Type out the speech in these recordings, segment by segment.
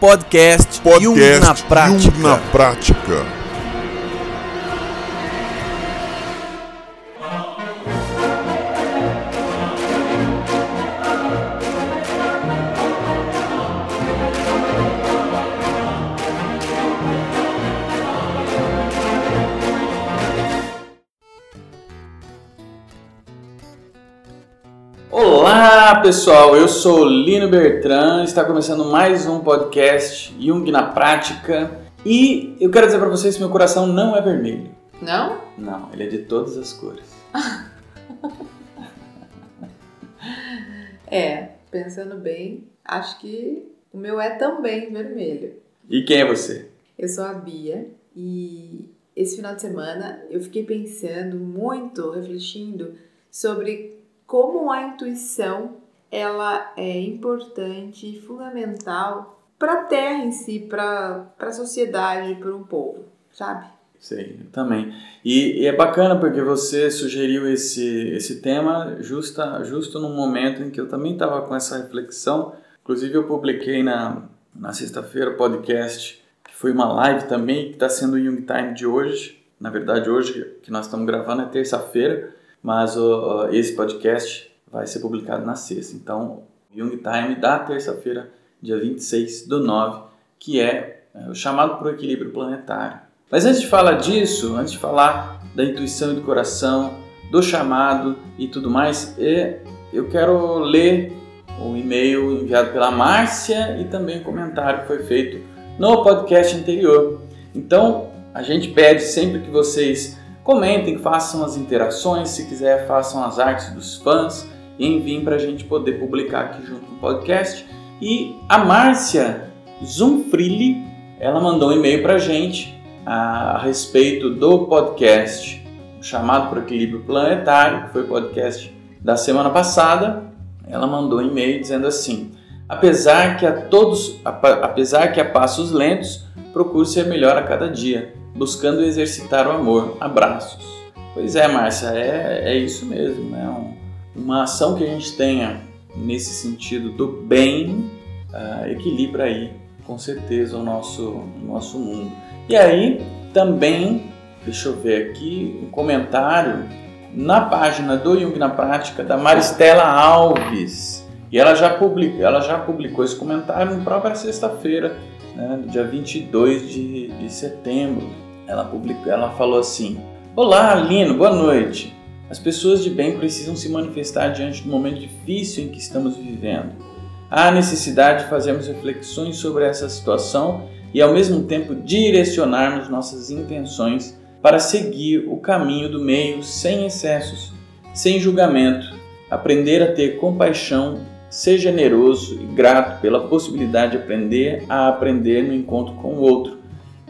Podcast, Podcast Jung na prática. Jung na prática. Pessoal, eu sou Lino Bertrand, está começando mais um podcast Jung na Prática e eu quero dizer para vocês que meu coração não é vermelho. Não? Não, ele é de todas as cores. É, pensando bem, acho que o meu é também vermelho. E quem é você? Eu sou a Bia e esse final de semana eu fiquei pensando muito, refletindo sobre como a intuição ela é importante e fundamental para a Terra em si, para a sociedade, para um povo, sabe? Eu também. E, e é bacana porque você sugeriu esse, esse tema justa, justo no momento em que eu também estava com essa reflexão. Inclusive eu publiquei na, na sexta-feira o podcast, que foi uma live também, que está sendo o Young Time de hoje. Na verdade, hoje que nós estamos gravando é terça-feira, mas o, esse podcast vai ser publicado na sexta. Então, Young Time da terça-feira, dia 26 do 9, que é, é o chamado para o equilíbrio planetário. Mas antes de falar disso, antes de falar da intuição e do coração, do chamado e tudo mais, eu quero ler o e-mail enviado pela Márcia e também o comentário que foi feito no podcast anterior. Então, a gente pede sempre que vocês comentem, façam as interações, se quiser, façam as artes dos fãs enviem para a gente poder publicar aqui junto no podcast. E a Márcia Zumfrilli, ela mandou um e-mail para a gente a respeito do podcast chamado por Equilíbrio Planetário, que foi o podcast da semana passada. Ela mandou um e-mail dizendo assim: apesar que a todos, apesar que a passos lentos, procure ser melhor a cada dia, buscando exercitar o amor. Abraços. Pois é, Márcia, é, é isso mesmo, né? Um, uma ação que a gente tenha nesse sentido do bem uh, equilibra aí, com certeza, o nosso, o nosso mundo. E aí também, deixa eu ver aqui, um comentário na página do Jung na Prática da Maristela Alves. E ela já, publicou, ela já publicou esse comentário na própria sexta-feira, né, dia 22 de, de setembro. Ela, publicou, ela falou assim: Olá, Lino, boa noite. As pessoas de bem precisam se manifestar diante do momento difícil em que estamos vivendo. Há necessidade de fazermos reflexões sobre essa situação e ao mesmo tempo direcionarmos nossas intenções para seguir o caminho do meio sem excessos, sem julgamento, aprender a ter compaixão, ser generoso e grato pela possibilidade de aprender a aprender no encontro com o outro.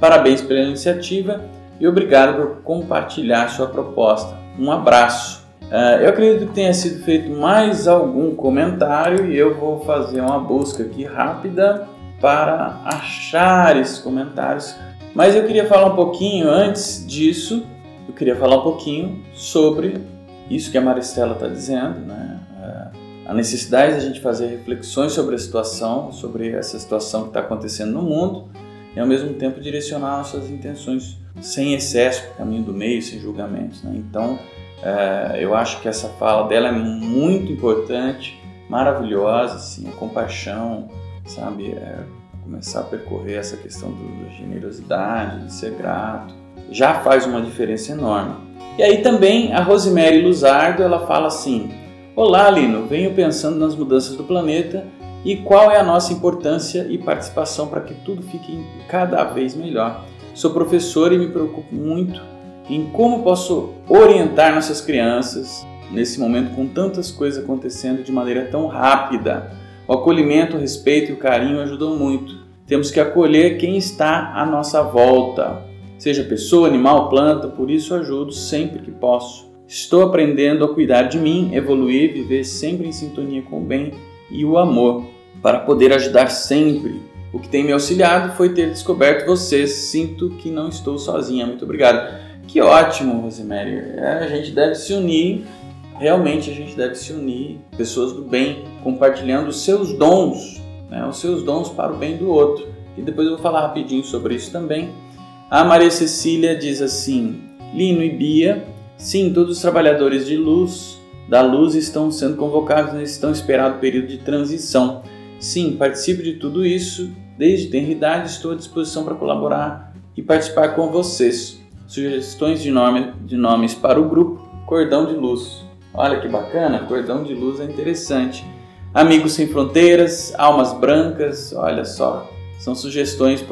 Parabéns pela iniciativa e obrigado por compartilhar sua proposta. Um abraço. Uh, eu acredito que tenha sido feito mais algum comentário e eu vou fazer uma busca aqui rápida para achar esses comentários. Mas eu queria falar um pouquinho antes disso, eu queria falar um pouquinho sobre isso que a Maristela está dizendo, né? a necessidade de a gente fazer reflexões sobre a situação, sobre essa situação que está acontecendo no mundo, e ao mesmo tempo direcionar nossas intenções sem excesso para o caminho do meio, sem julgamentos. Né? Então, é, eu acho que essa fala dela é muito importante, maravilhosa, assim, a compaixão, sabe? É, começar a percorrer essa questão da generosidade, de ser grato, já faz uma diferença enorme. E aí também a Rosemary Luzardo, ela fala assim: Olá, Lino, venho pensando nas mudanças do planeta e qual é a nossa importância e participação para que tudo fique cada vez melhor. Sou professor e me preocupo muito em como posso orientar nossas crianças nesse momento com tantas coisas acontecendo de maneira tão rápida. O acolhimento, o respeito e o carinho ajudam muito. Temos que acolher quem está à nossa volta, seja pessoa, animal, planta, por isso ajudo sempre que posso. Estou aprendendo a cuidar de mim, evoluir, viver sempre em sintonia com o bem e o amor, para poder ajudar sempre. O que tem me auxiliado foi ter descoberto vocês. Sinto que não estou sozinha. Muito obrigado. Que ótimo, Rosemary. É, a gente deve se unir realmente a gente deve se unir, pessoas do bem, compartilhando os seus dons, né, os seus dons para o bem do outro. e depois eu vou falar rapidinho sobre isso também. A Maria Cecília diz assim: Lino e Bia, sim, todos os trabalhadores de luz da luz estão sendo convocados nesse tão esperado período de transição. Sim, participo de tudo isso, desde tenridade estou à disposição para colaborar e participar com vocês. Sugestões de, nome, de nomes para o grupo Cordão de Luz. Olha que bacana, Cordão de Luz é interessante. Amigos Sem Fronteiras, Almas Brancas, olha só, são sugestões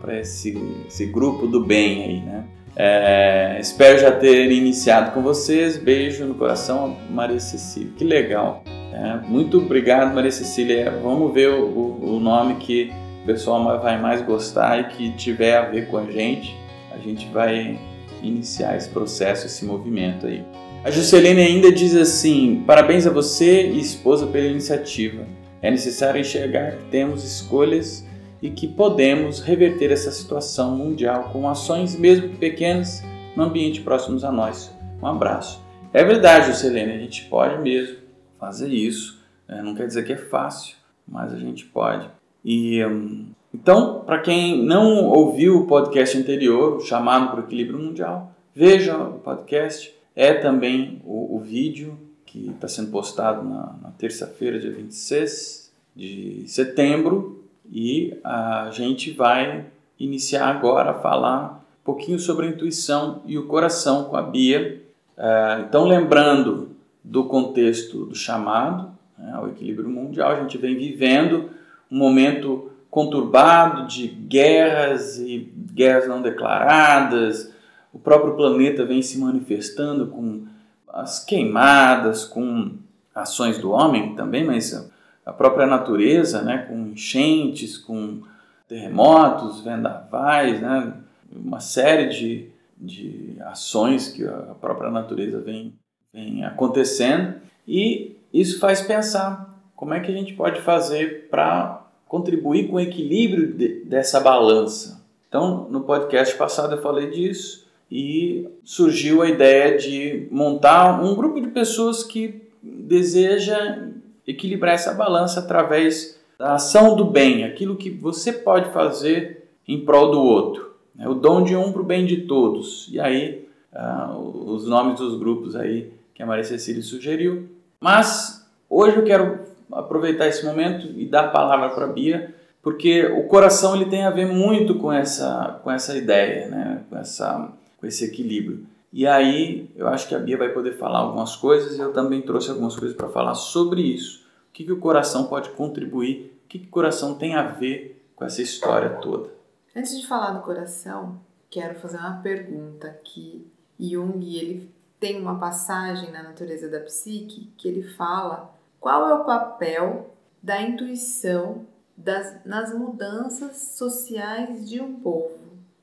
para esse, esse grupo do bem aí, né? É, espero já ter iniciado com vocês. Beijo no coração, Maria Cecília. Que legal. É, muito obrigado, Maria Cecília. Vamos ver o, o, nome que o pessoal vai mais gostar e que tiver a ver com a gente. A gente vai iniciar esse processo, esse movimento aí. A Juscelene ainda diz assim: parabéns a você e esposa pela iniciativa. É necessário enxergar que temos escolhas e que podemos reverter essa situação mundial com ações, mesmo pequenas, no ambiente próximos a nós. Um abraço. É verdade, Selene, a gente pode mesmo fazer isso. É, não quer dizer que é fácil, mas a gente pode. E hum, então, para quem não ouviu o podcast anterior, chamado para o equilíbrio mundial, veja o podcast. É também o, o vídeo que está sendo postado na, na terça-feira, dia 26 de setembro, e a gente vai iniciar agora a falar um pouquinho sobre a intuição e o coração com a Bia. É, então, lembrando do contexto do chamado né, ao equilíbrio mundial, a gente vem vivendo um momento conturbado de guerras e guerras não declaradas. O próprio planeta vem se manifestando com as queimadas, com ações do homem também, mas a própria natureza, né, com enchentes, com terremotos, vendavais, né, uma série de, de ações que a própria natureza vem, vem acontecendo. E isso faz pensar como é que a gente pode fazer para contribuir com o equilíbrio de, dessa balança. Então, no podcast passado eu falei disso e surgiu a ideia de montar um grupo de pessoas que deseja equilibrar essa balança através da ação do bem, aquilo que você pode fazer em prol do outro. Né? O dom de um para o bem de todos. E aí, uh, os nomes dos grupos aí que a Maria Cecília sugeriu. Mas hoje eu quero aproveitar esse momento e dar a palavra para a Bia, porque o coração ele tem a ver muito com essa, com essa ideia, né? com, essa, com esse equilíbrio. E aí eu acho que a Bia vai poder falar algumas coisas e eu também trouxe algumas coisas para falar sobre isso. O que, que o coração pode contribuir, o que, que o coração tem a ver com essa história toda. Antes de falar do coração, quero fazer uma pergunta que Jung ele tem uma passagem na natureza da psique que ele fala qual é o papel da intuição das, nas mudanças sociais de um povo,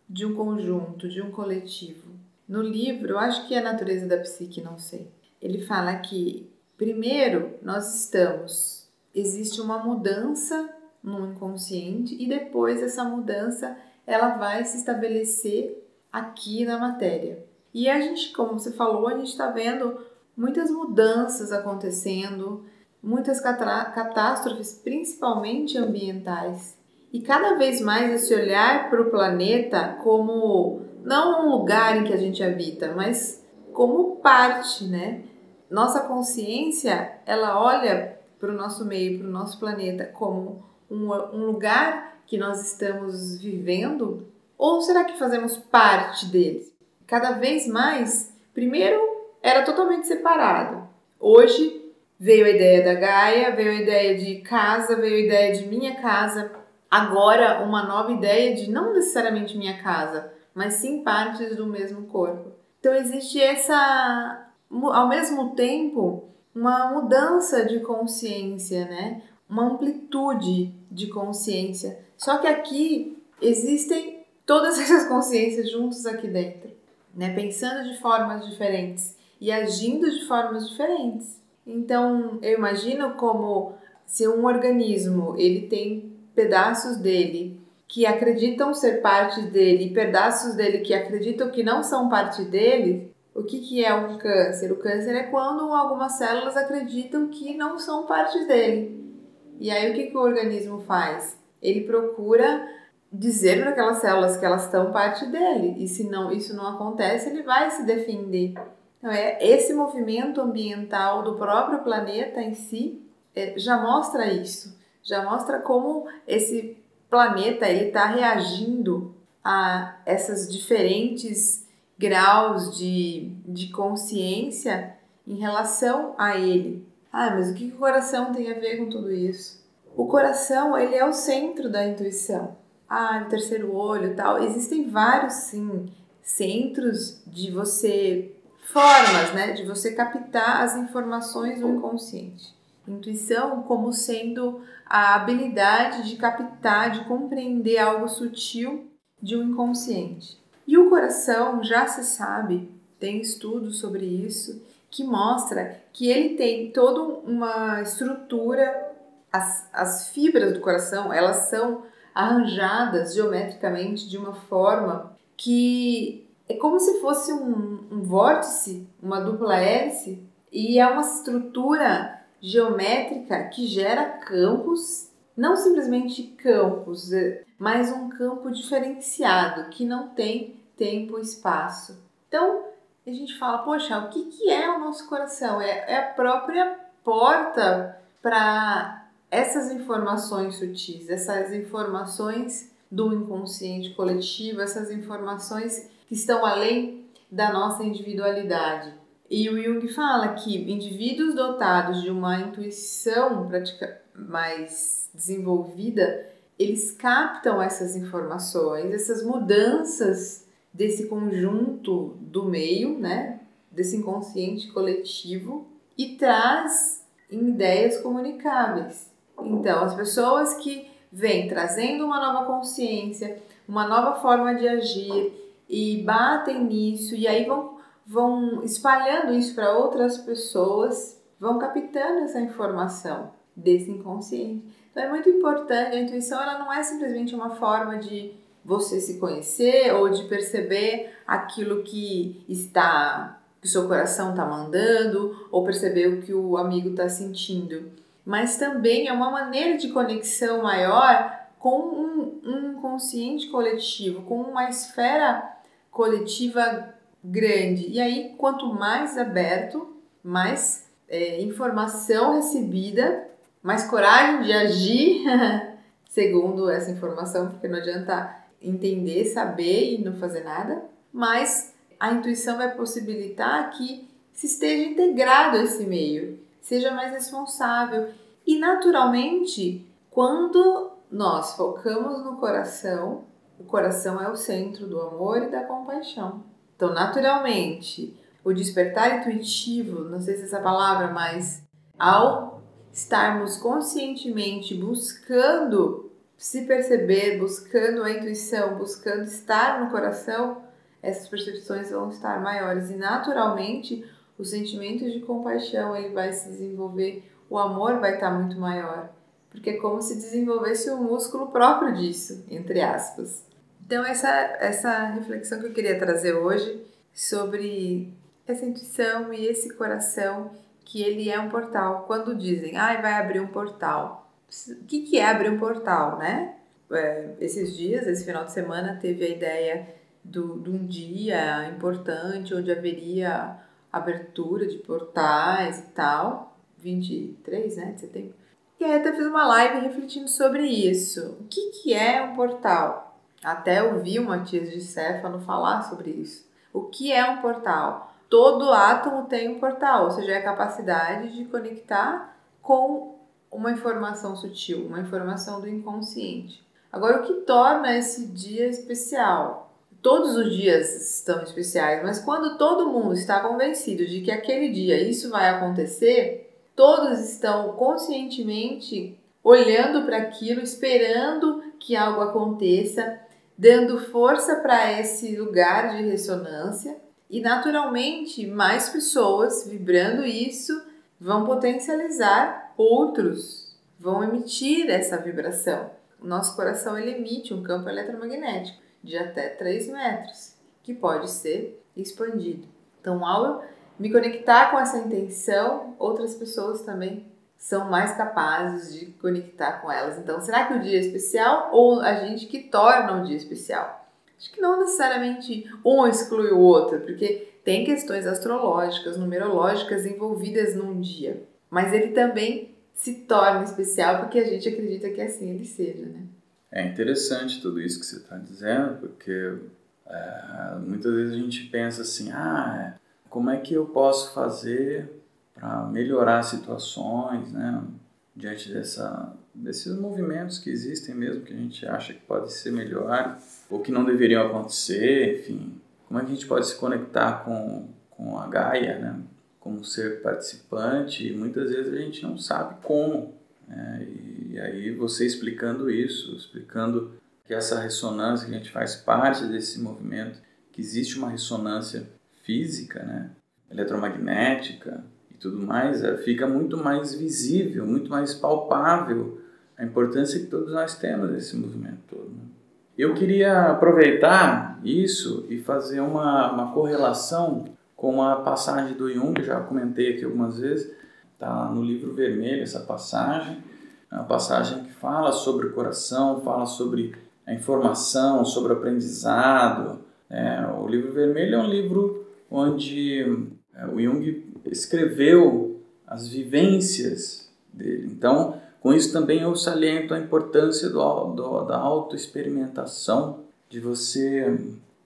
de um conjunto, de um coletivo. No livro, eu acho que é a natureza da psique, não sei. Ele fala que, primeiro, nós estamos, existe uma mudança no inconsciente e depois essa mudança ela vai se estabelecer aqui na matéria. E a gente, como você falou, a gente está vendo muitas mudanças acontecendo, muitas catástrofes, principalmente ambientais. E cada vez mais esse olhar para o planeta como não um lugar em que a gente habita, mas como parte, né? Nossa consciência, ela olha para o nosso meio, para o nosso planeta como um, um lugar que nós estamos vivendo? Ou será que fazemos parte dele? Cada vez mais, primeiro era totalmente separado. Hoje veio a ideia da Gaia, veio a ideia de casa, veio a ideia de minha casa. Agora, uma nova ideia de não necessariamente minha casa, mas sim partes do mesmo corpo. Então existe essa, ao mesmo tempo, uma mudança de consciência, né? Uma amplitude de consciência. Só que aqui existem todas essas consciências juntas aqui dentro, né? Pensando de formas diferentes e agindo de formas diferentes. Então, eu imagino como se um organismo, ele tem pedaços dele que acreditam ser parte dele e pedaços dele que acreditam que não são parte dele, o que, que é um câncer? O câncer é quando algumas células acreditam que não são parte dele. E aí o que, que o organismo faz? Ele procura dizer para aquelas células que elas estão parte dele. E se não, isso não acontece, ele vai se defender. Então, é, esse movimento ambiental do próprio planeta em si é, já mostra isso. Já mostra como esse planeta está reagindo a essas diferentes graus de, de consciência em relação a ele. Ah, mas o que o coração tem a ver com tudo isso? O coração, ele é o centro da intuição. Ah, o terceiro olho tal. Existem vários, sim, centros de você, formas, né, de você captar as informações do inconsciente. Intuição como sendo a habilidade de captar, de compreender algo sutil de um inconsciente. E o coração já se sabe, tem estudos sobre isso, que mostra que ele tem toda uma estrutura, as, as fibras do coração, elas são arranjadas geometricamente de uma forma que é como se fosse um, um vórtice, uma dupla hélice, e é uma estrutura geométrica que gera campos, não simplesmente campos, é, mas um campo diferenciado que não tem tempo e espaço. Então, a gente fala, poxa, o que, que é o nosso coração? É, é a própria porta para essas informações sutis, essas informações do inconsciente coletivo, essas informações que estão além da nossa individualidade. E o Jung fala que indivíduos dotados de uma intuição mais desenvolvida, eles captam essas informações, essas mudanças desse conjunto do meio, né, desse inconsciente coletivo e traz em ideias comunicáveis. Então, as pessoas que vêm trazendo uma nova consciência, uma nova forma de agir e batem nisso e aí vão vão espalhando isso para outras pessoas, vão captando essa informação desse inconsciente. Então é muito importante, a intuição ela não é simplesmente uma forma de você se conhecer ou de perceber aquilo que está que o seu coração está mandando ou perceber o que o amigo está sentindo, mas também é uma maneira de conexão maior com um, um consciente coletivo, com uma esfera coletiva grande. E aí, quanto mais aberto, mais é, informação recebida, mais coragem de agir segundo essa informação, porque não adianta entender, saber e não fazer nada, mas a intuição vai possibilitar que se esteja integrado a esse meio, seja mais responsável. E naturalmente, quando nós focamos no coração, o coração é o centro do amor e da compaixão. Então, naturalmente, o despertar intuitivo, não sei se é essa palavra, mas ao estarmos conscientemente buscando se perceber, buscando a intuição, buscando estar no coração, essas percepções vão estar maiores e naturalmente o sentimento de compaixão ele vai se desenvolver, o amor vai estar muito maior, porque é como se desenvolvesse um músculo próprio disso, entre aspas. Então, essa, essa reflexão que eu queria trazer hoje sobre essa intuição e esse coração que ele é um portal. Quando dizem, ah, vai abrir um portal. O que, que é abrir um portal, né? É, esses dias, esse final de semana, teve a ideia do, de um dia importante onde haveria abertura de portais e tal. 23 né, de setembro. E aí até fiz uma live refletindo sobre isso. O que, que é um portal? Até ouvi o Matias de Céfalo falar sobre isso. O que é um portal? Todo átomo tem um portal, ou seja, é a capacidade de conectar com uma informação sutil, uma informação do inconsciente. Agora, o que torna esse dia especial? Todos os dias estão especiais, mas quando todo mundo está convencido de que aquele dia isso vai acontecer, todos estão conscientemente olhando para aquilo, esperando que algo aconteça, dando força para esse lugar de ressonância e naturalmente mais pessoas vibrando isso vão potencializar outros, vão emitir essa vibração. O nosso coração ele emite um campo eletromagnético de até 3 metros, que pode ser expandido. Então, ao me conectar com essa intenção, outras pessoas também são mais capazes de conectar com elas. Então, será que o dia é especial ou a gente que torna o dia especial? Acho que não necessariamente um exclui o outro, porque tem questões astrológicas, numerológicas envolvidas num dia. Mas ele também se torna especial porque a gente acredita que assim ele seja, né? É interessante tudo isso que você está dizendo, porque é, muitas vezes a gente pensa assim, ah, como é que eu posso fazer para melhorar situações, né? Diante dessa, desses movimentos que existem mesmo, que a gente acha que pode ser melhor ou que não deveriam acontecer, enfim. Como é que a gente pode se conectar com, com a Gaia, né? Como ser participante, e muitas vezes a gente não sabe como. Né? E, e aí você explicando isso, explicando que essa ressonância, que a gente faz parte desse movimento, que existe uma ressonância física, né? eletromagnética tudo mais, é, fica muito mais visível, muito mais palpável a importância que todos nós temos nesse movimento todo. Né? Eu queria aproveitar isso e fazer uma, uma correlação com a passagem do Jung, já comentei aqui algumas vezes, está no livro vermelho essa passagem, é uma passagem que fala sobre o coração, fala sobre a informação, sobre o aprendizado. É, o livro vermelho é um livro onde é, o Jung escreveu as vivências dele. Então, com isso também eu saliento a importância do, do, da autoexperimentação, de você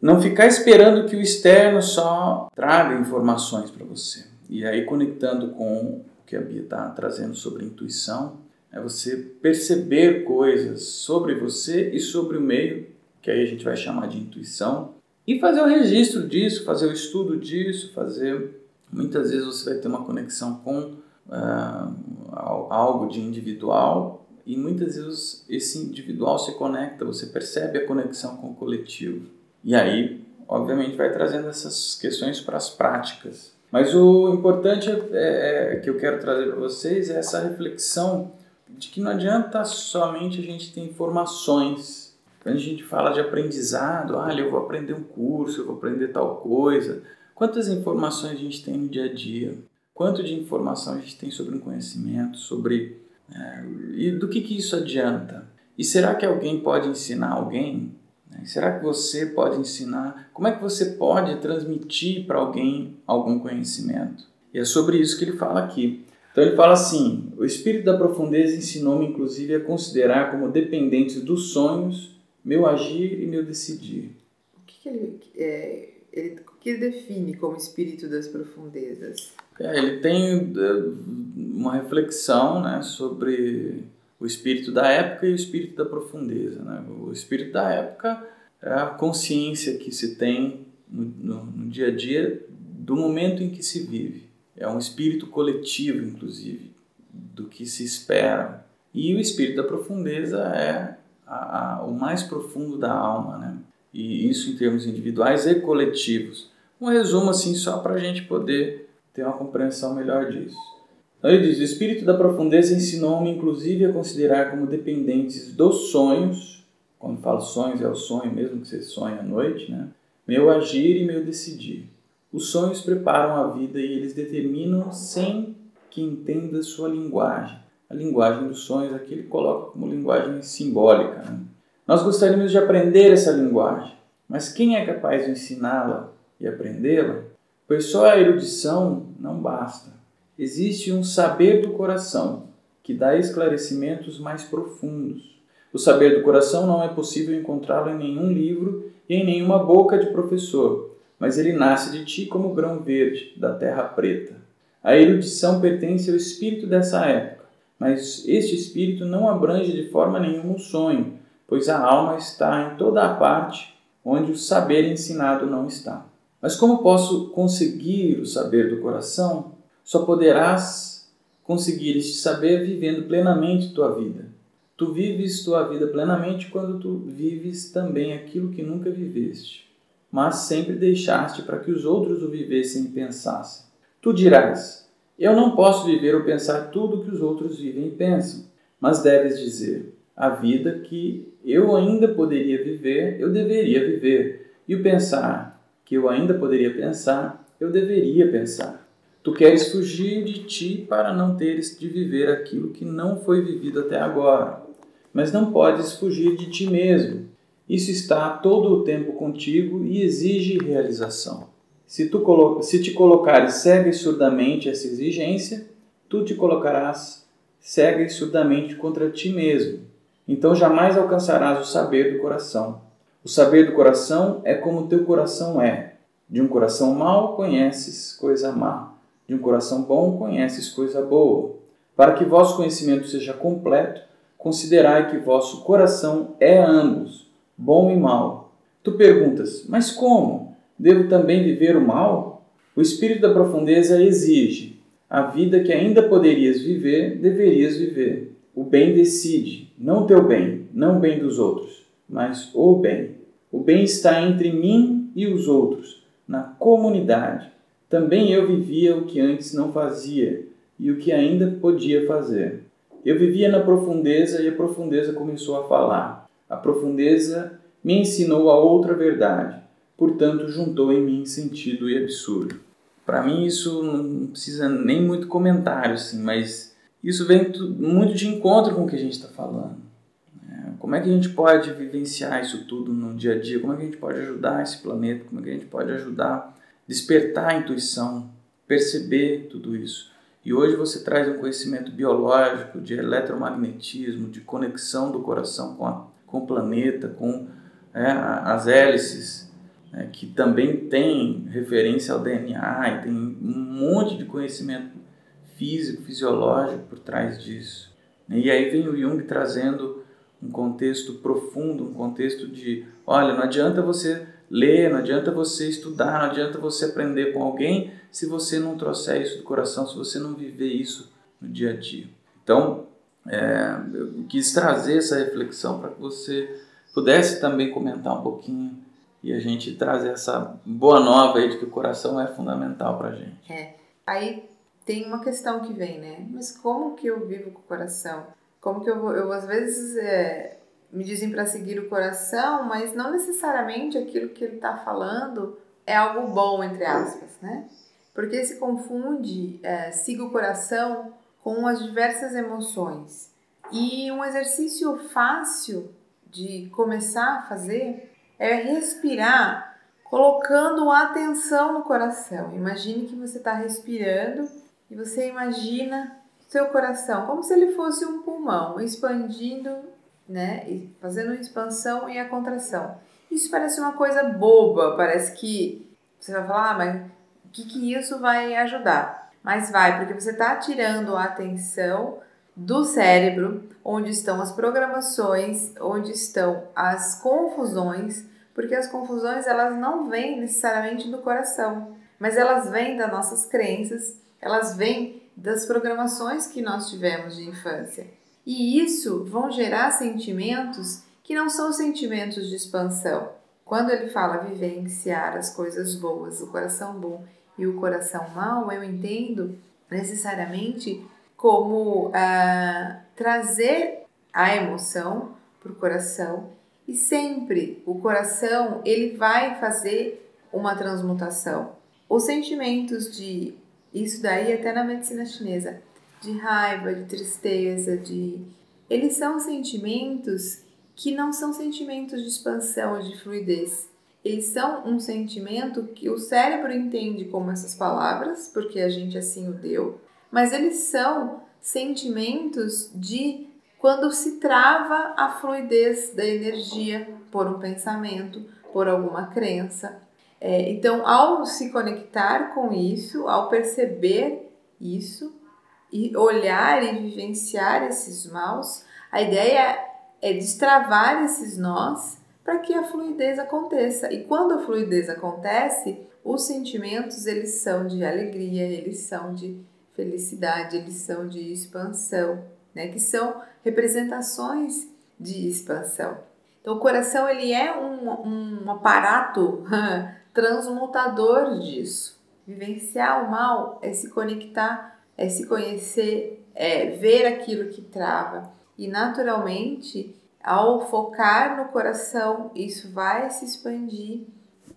não ficar esperando que o externo só traga informações para você. E aí, conectando com o que a Bia está trazendo sobre intuição, é você perceber coisas sobre você e sobre o meio, que aí a gente vai chamar de intuição, e fazer o registro disso, fazer o estudo disso, fazer. Muitas vezes você vai ter uma conexão com uh, algo de individual e muitas vezes esse individual se conecta, você percebe a conexão com o coletivo. E aí, obviamente, vai trazendo essas questões para as práticas. Mas o importante é, é, que eu quero trazer para vocês é essa reflexão de que não adianta somente a gente ter informações. Quando a gente fala de aprendizado, ah, eu vou aprender um curso, eu vou aprender tal coisa. Quantas informações a gente tem no dia a dia? Quanto de informação a gente tem sobre um conhecimento, sobre é, e do que, que isso adianta? E será que alguém pode ensinar alguém? Né? Será que você pode ensinar? Como é que você pode transmitir para alguém algum conhecimento? E é sobre isso que ele fala aqui. Então ele fala assim: o espírito da profundeza ensinou-me, inclusive, a considerar como dependentes dos sonhos meu agir e meu decidir. O que, que ele, é, ele, o que define como espírito das profundezas? É, ele tem é, uma reflexão né, sobre o espírito da época e o espírito da profundeza. Né? O espírito da época é a consciência que se tem no, no, no dia a dia do momento em que se vive é um espírito coletivo, inclusive, do que se espera. E o espírito da profundeza é a, a, o mais profundo da alma, né? E isso em termos individuais e coletivos. Um resumo assim só para a gente poder ter uma compreensão melhor disso. Então ele diz: o espírito da profundeza ensinou-me, inclusive, a considerar como dependentes dos sonhos. Quando falo sonhos, é o sonho mesmo que você sonha à noite, né? Meu agir e meu decidir. Os sonhos preparam a vida e eles determinam sem que entenda sua linguagem. A linguagem dos sonhos aqui ele coloca como linguagem simbólica. Né? Nós gostaríamos de aprender essa linguagem, mas quem é capaz de ensiná-la e aprendê-la? Pois só a erudição não basta. Existe um saber do coração que dá esclarecimentos mais profundos. O saber do coração não é possível encontrá-lo em nenhum livro e em nenhuma boca de professor mas ele nasce de ti como grão verde da terra preta. A erudição pertence ao espírito dessa época, mas este espírito não abrange de forma nenhuma o sonho, pois a alma está em toda a parte onde o saber ensinado não está. Mas como posso conseguir o saber do coração? Só poderás conseguir este saber vivendo plenamente tua vida. Tu vives tua vida plenamente quando tu vives também aquilo que nunca viveste mas sempre deixaste para que os outros o vivessem e pensassem. Tu dirás: Eu não posso viver ou pensar tudo o que os outros vivem e pensam, mas deves dizer: A vida que eu ainda poderia viver, eu deveria viver, e o pensar que eu ainda poderia pensar, eu deveria pensar. Tu queres fugir de ti para não teres de viver aquilo que não foi vivido até agora. Mas não podes fugir de ti mesmo. Isso está todo o tempo contigo e exige realização. Se, tu se te colocares cega e surdamente essa exigência, tu te colocarás cega e surdamente contra ti mesmo. Então jamais alcançarás o saber do coração. O saber do coração é como teu coração é. De um coração mau conheces coisa má, de um coração bom conheces coisa boa. Para que vosso conhecimento seja completo, considerai que vosso coração é ambos, bom e mau. Tu perguntas, mas como? Devo também viver o mal? O espírito da profundeza exige. A vida que ainda poderias viver, deverias viver. O bem decide, não teu bem, não o bem dos outros, mas o bem. O bem está entre mim e os outros, na comunidade. Também eu vivia o que antes não fazia e o que ainda podia fazer. Eu vivia na profundeza e a profundeza começou a falar. A profundeza me ensinou a outra verdade portanto, juntou em mim sentido e absurdo. Para mim, isso não precisa nem muito comentário, assim, mas isso vem muito de encontro com o que a gente está falando. Né? Como é que a gente pode vivenciar isso tudo no dia a dia? Como é que a gente pode ajudar esse planeta? Como é que a gente pode ajudar a despertar a intuição, perceber tudo isso? E hoje você traz um conhecimento biológico, de eletromagnetismo, de conexão do coração com, a, com o planeta, com é, as hélices né, que também tem referência ao DNA e tem um monte de conhecimento físico, fisiológico por trás disso. E aí vem o Jung trazendo um contexto profundo, um contexto de, olha, não adianta você ler, não adianta você estudar, não adianta você aprender com alguém se você não trouxer isso do coração, se você não viver isso no dia a dia. Então, é, eu quis trazer essa reflexão para que você pudesse também comentar um pouquinho e a gente traz essa boa nova aí de que o coração é fundamental para a gente. É. Aí tem uma questão que vem, né? Mas como que eu vivo com o coração? Como que eu vou. Eu, às vezes, é, me dizem para seguir o coração, mas não necessariamente aquilo que ele está falando é algo bom, entre aspas, né? Porque se confunde é, siga o coração com as diversas emoções. E um exercício fácil de começar a fazer é respirar colocando atenção no coração. Imagine que você está respirando e você imagina seu coração como se ele fosse um pulmão, expandindo, né, fazendo expansão e a contração. Isso parece uma coisa boba, parece que você vai falar, ah, mas o que, que isso vai ajudar? Mas vai, porque você está tirando a atenção do cérebro, onde estão as programações, onde estão as confusões, porque as confusões elas não vêm necessariamente do coração, mas elas vêm das nossas crenças, elas vêm das programações que nós tivemos de infância. E isso vão gerar sentimentos que não são sentimentos de expansão. Quando ele fala vivenciar as coisas boas, o coração bom e o coração mau, eu entendo necessariamente como uh, trazer a emoção para o coração e sempre o coração ele vai fazer uma transmutação. Os sentimentos de isso daí até na medicina chinesa, de raiva, de tristeza, de eles são sentimentos que não são sentimentos de expansão, de fluidez. Eles são um sentimento que o cérebro entende como essas palavras, porque a gente assim o deu, mas eles são sentimentos de quando se trava a fluidez da energia por um pensamento, por alguma crença. É, então, ao se conectar com isso, ao perceber isso e olhar e vivenciar esses maus, a ideia é destravar esses nós para que a fluidez aconteça. E quando a fluidez acontece, os sentimentos eles são de alegria, eles são de felicidade, eles são de expansão né, que são representações de expansão. Então, o coração ele é um, um aparato transmutador disso. Vivenciar o mal é se conectar, é se conhecer, é ver aquilo que trava. E naturalmente, ao focar no coração, isso vai se expandir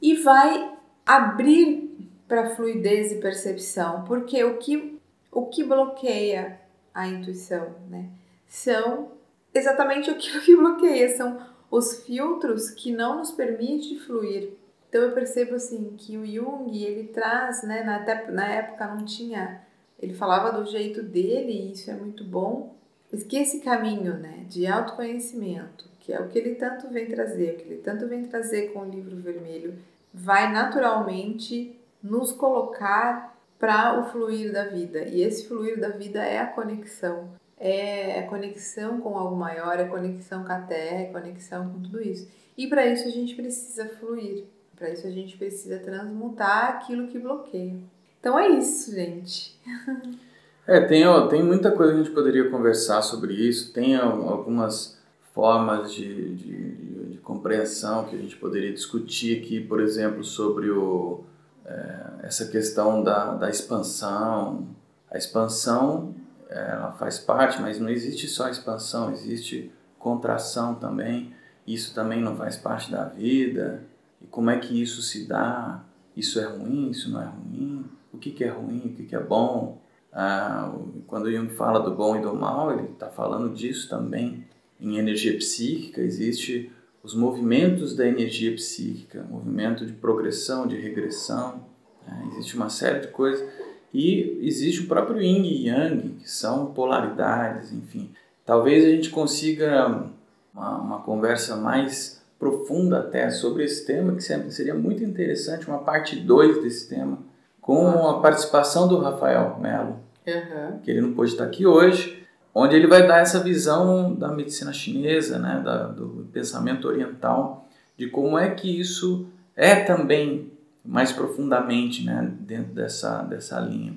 e vai abrir para fluidez e percepção, porque o que, o que bloqueia a intuição, né? São exatamente aquilo que bloqueia, são os filtros que não nos permitem fluir. Então eu percebo assim que o Jung ele traz, né, na, até, na época não tinha, ele falava do jeito dele e isso é muito bom, mas que esse caminho, né, de autoconhecimento, que é o que ele tanto vem trazer, o que ele tanto vem trazer com o livro vermelho, vai naturalmente nos colocar para o fluir da vida. E esse fluir da vida é a conexão. É a conexão com algo maior, é a conexão com a terra, é a conexão com tudo isso. E para isso a gente precisa fluir. Para isso a gente precisa transmutar aquilo que bloqueia. Então é isso, gente. É, tem, ó, tem muita coisa que a gente poderia conversar sobre isso. Tem algumas formas de, de, de, compreensão que a gente poderia discutir aqui, por exemplo, sobre o, é, essa questão da, da expansão. A expansão ela faz parte, mas não existe só expansão, existe contração também. Isso também não faz parte da vida. E como é que isso se dá? Isso é ruim? Isso não é ruim? O que, que é ruim? O que, que é bom? Ah, quando Jung fala do bom e do mal, ele está falando disso também. Em energia psíquica existe os movimentos da energia psíquica, movimento de progressão, de regressão, né? existe uma série de coisas e existe o próprio Yin e Yang, que são polaridades, enfim. Talvez a gente consiga uma, uma conversa mais profunda até sobre esse tema, que sempre seria muito interessante, uma parte 2 desse tema, com a participação do Rafael Melo, uhum. que ele não pôde estar aqui hoje, onde ele vai dar essa visão da medicina chinesa, né, da, do pensamento oriental, de como é que isso é também mais profundamente né, dentro dessa, dessa linha.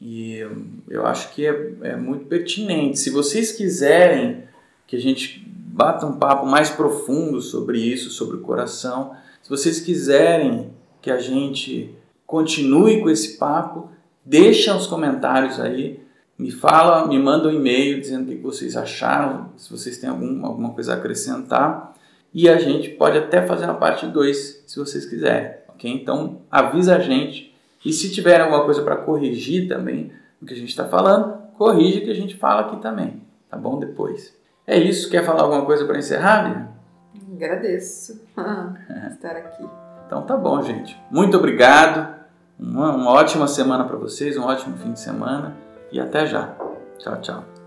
E eu acho que é, é muito pertinente. Se vocês quiserem que a gente bata um papo mais profundo sobre isso, sobre o coração, se vocês quiserem que a gente continue com esse papo, deixa os comentários aí, me fala, me manda um e-mail dizendo o que vocês acharam, se vocês têm algum, alguma coisa a acrescentar. E a gente pode até fazer uma parte 2, se vocês quiserem ok? Então avisa a gente e se tiver alguma coisa para corrigir também do que a gente está falando, corrige que a gente fala aqui também, tá bom? Depois. É isso. Quer falar alguma coisa para encerrar, Bia? Agradeço estar aqui. Então tá bom, gente. Muito obrigado. Uma, uma ótima semana para vocês, um ótimo fim de semana e até já. Tchau, tchau.